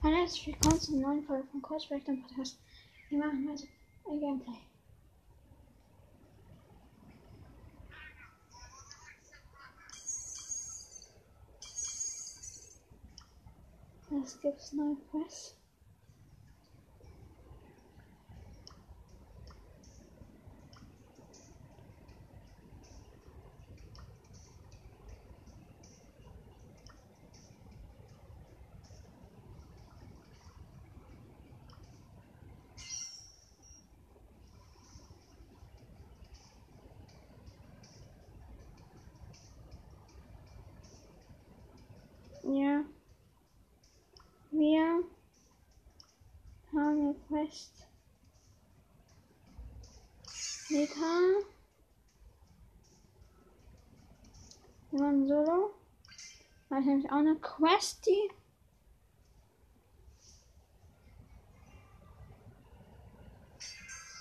Hallo, herzlich willkommen zur neuen Folge von Cosplay dem Podcast. Wir machen heute ein Gameplay. Was gibt's neue Quest? Ja. Wir haben eine Quest. Meta. Haben Solo. Habe ich nämlich auch eine Quest, die.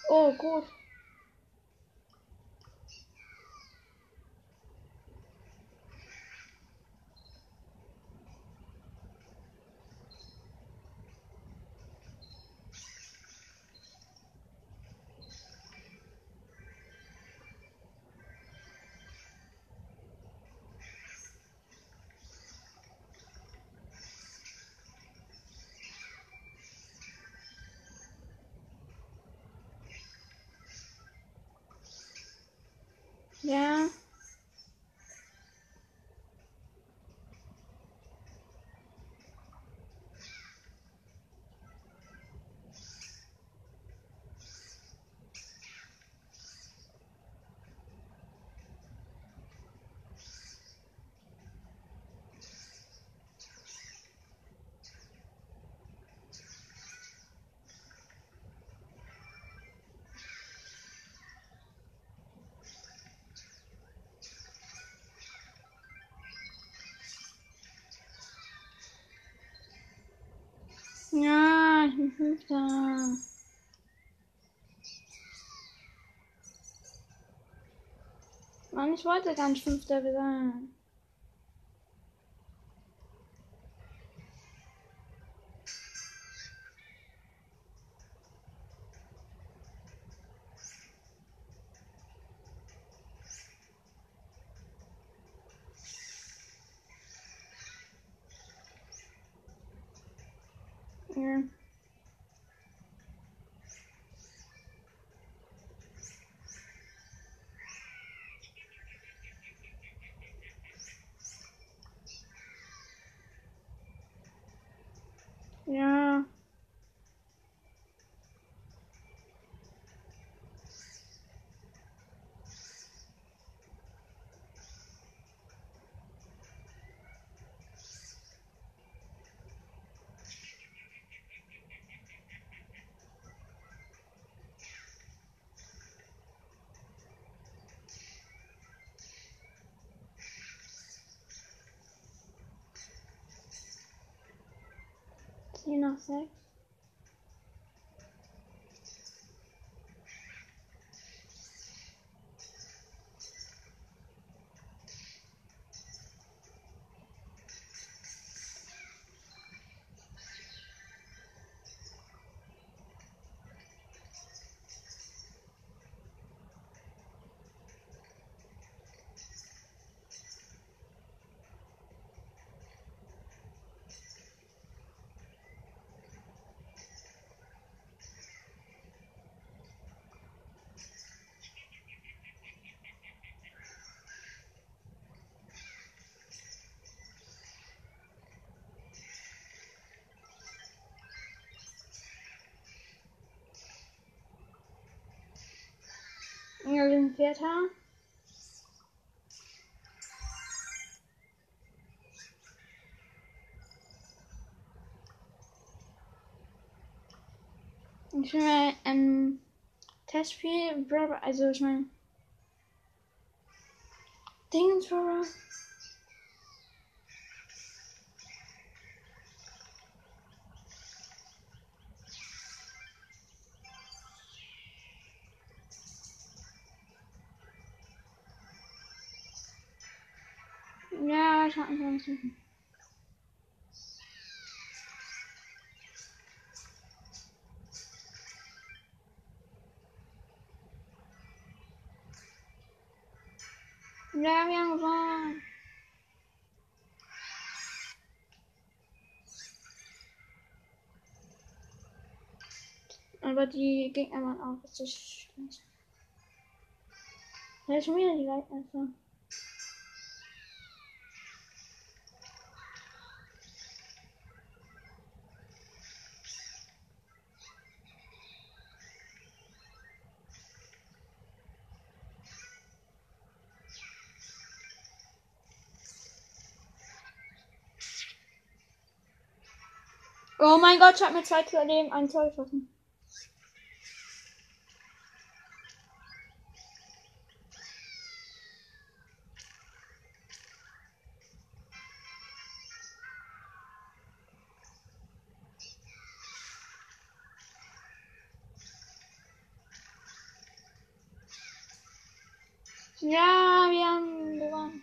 Oh, gut. Ja. Ja, ich bin Fünfter. Mann, ich wollte nicht Fünfter sein. Ja. Noch sechs. Wir sind Vierter. Ich mal ein Testspiel, also ich meine Dingens. weiter ansonsten. Ja, wir haben gewonnen. Aber die Gegner waren auch richtig scheiße. Da ist schon wieder die Leitnetze. Also. Oh mein Gott, ich hab mir zwei Leben, ein Tor geschossen. Ja, wir haben gewonnen.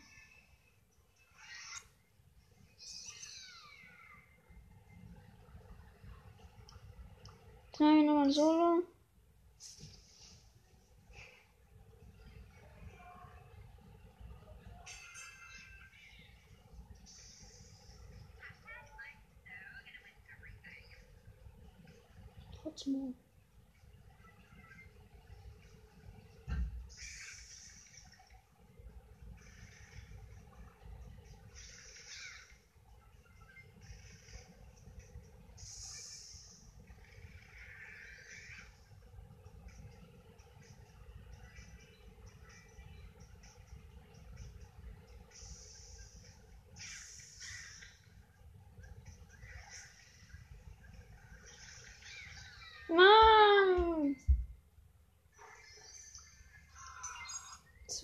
Jetzt machen wir nochmal Solo. Trotzdem. Mann!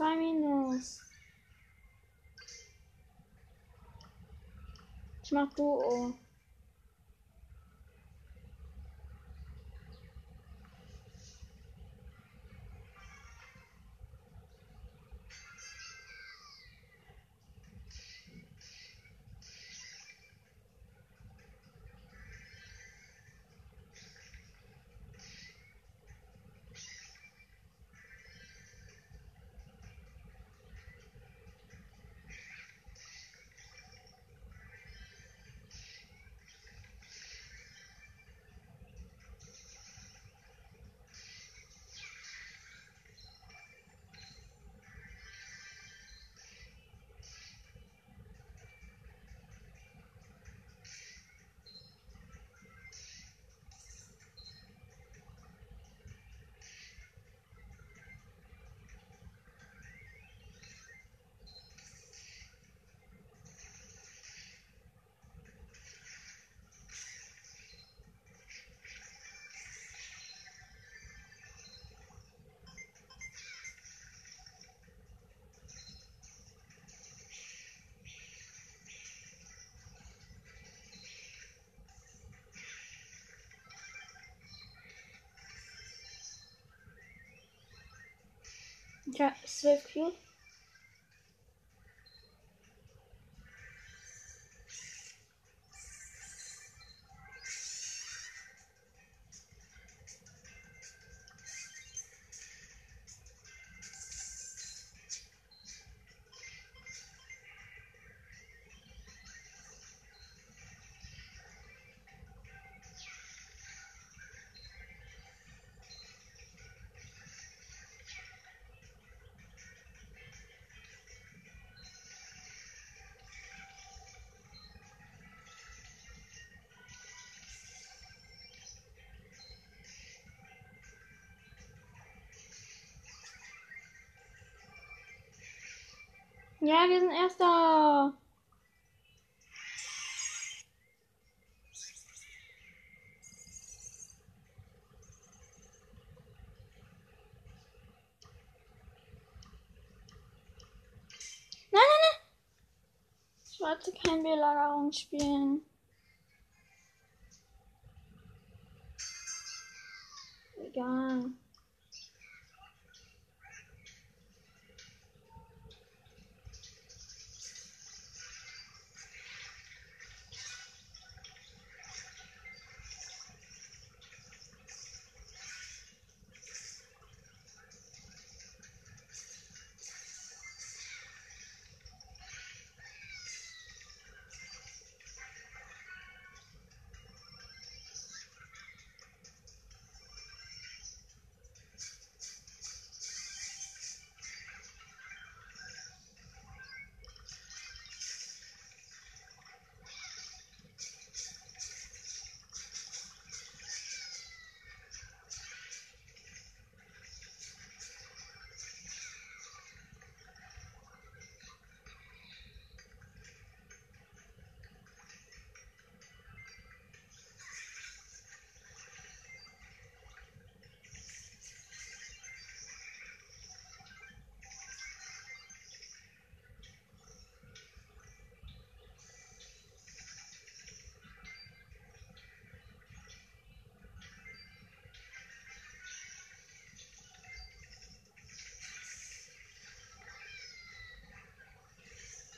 Zwei Minus. Ich mach Duo. Yeah, so cute. Ja, wir sind Erster. Nein, nein, nein. Ich wollte kein Belagerung spielen.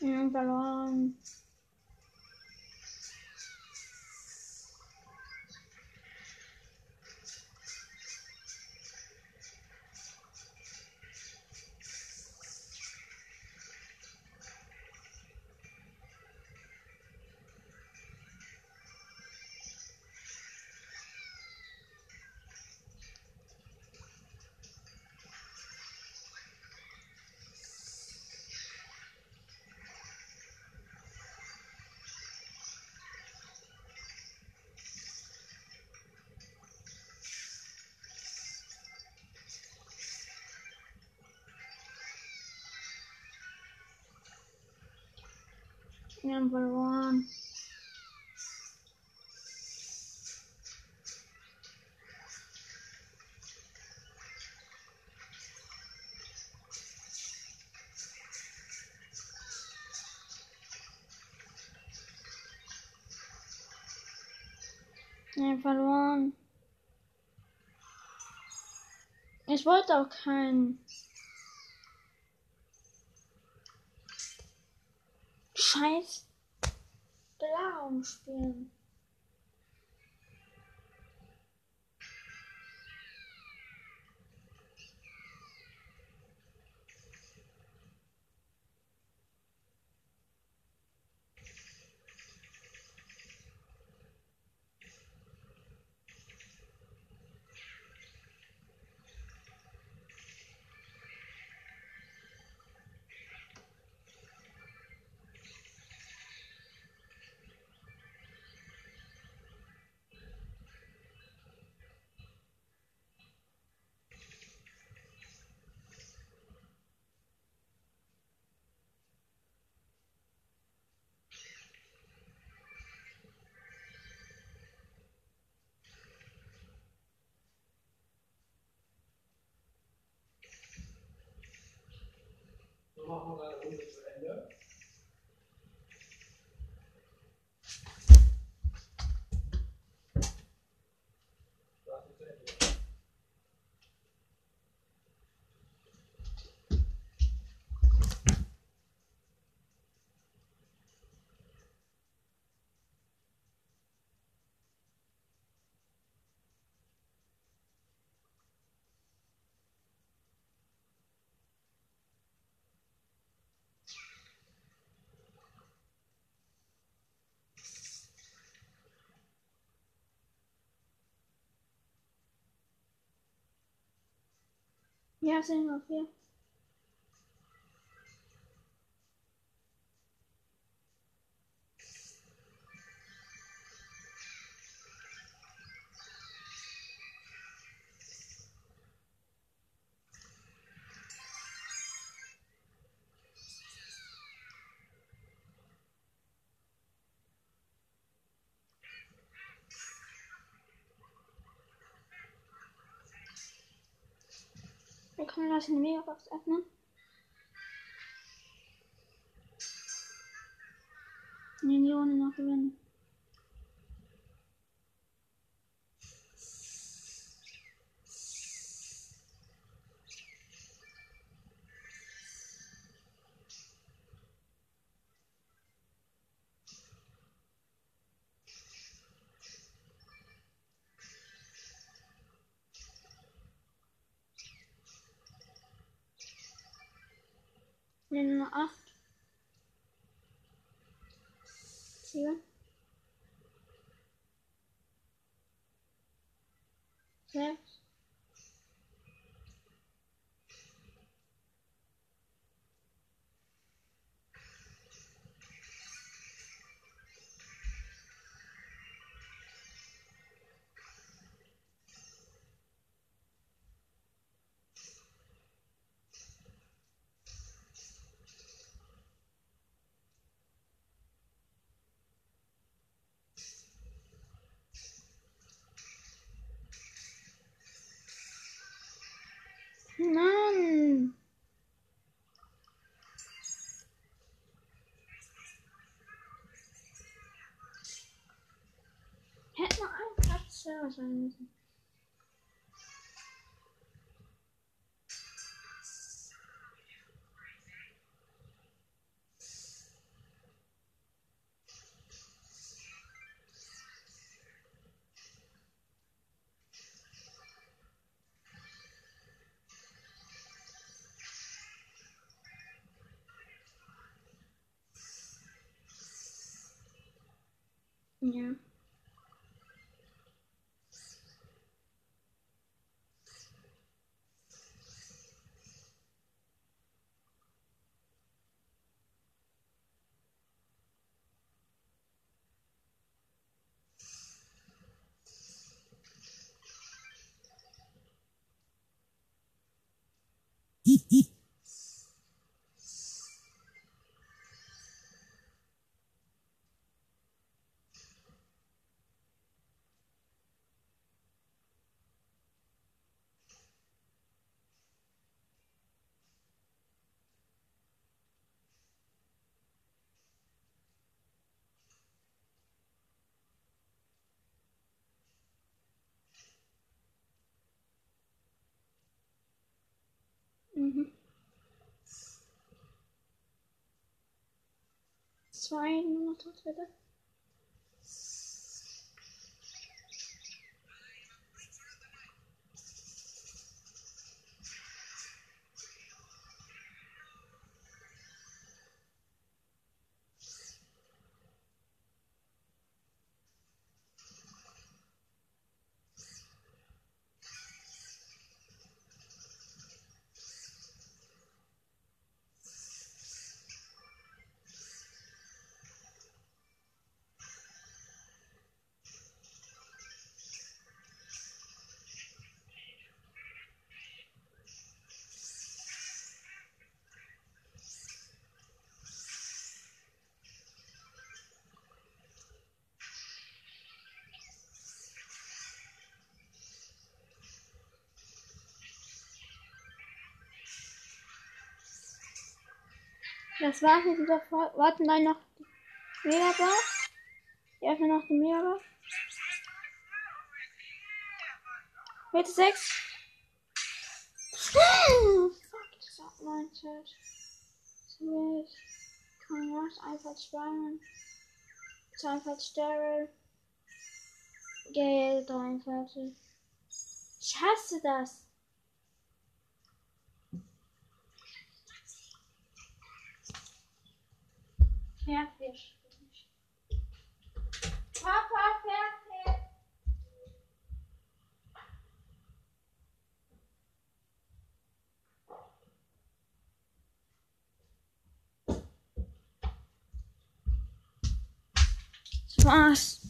Ja, verloren. Wir haben verloren. Haben verloren. Ich wollte auch keinen. Scheiß Belagerung spielen. Machen wir eine Runde zu Ende. Ja, sind wir vier. Wir können das in die Megabox öffnen. Runde noch gewinnen. Nummer 8. 7. Yeah. Zwei nur noch Das war's mit dieser Folge. Warten dann noch die Megabox. Ich öffne noch die Megabox. Bitte sechs. Fuck, das hat mein Chat. Switch. Konrad, einfach Spiderman. Einfach Daryl. Gale 43. Ich hasse das. Fertig. Papa. Das war's.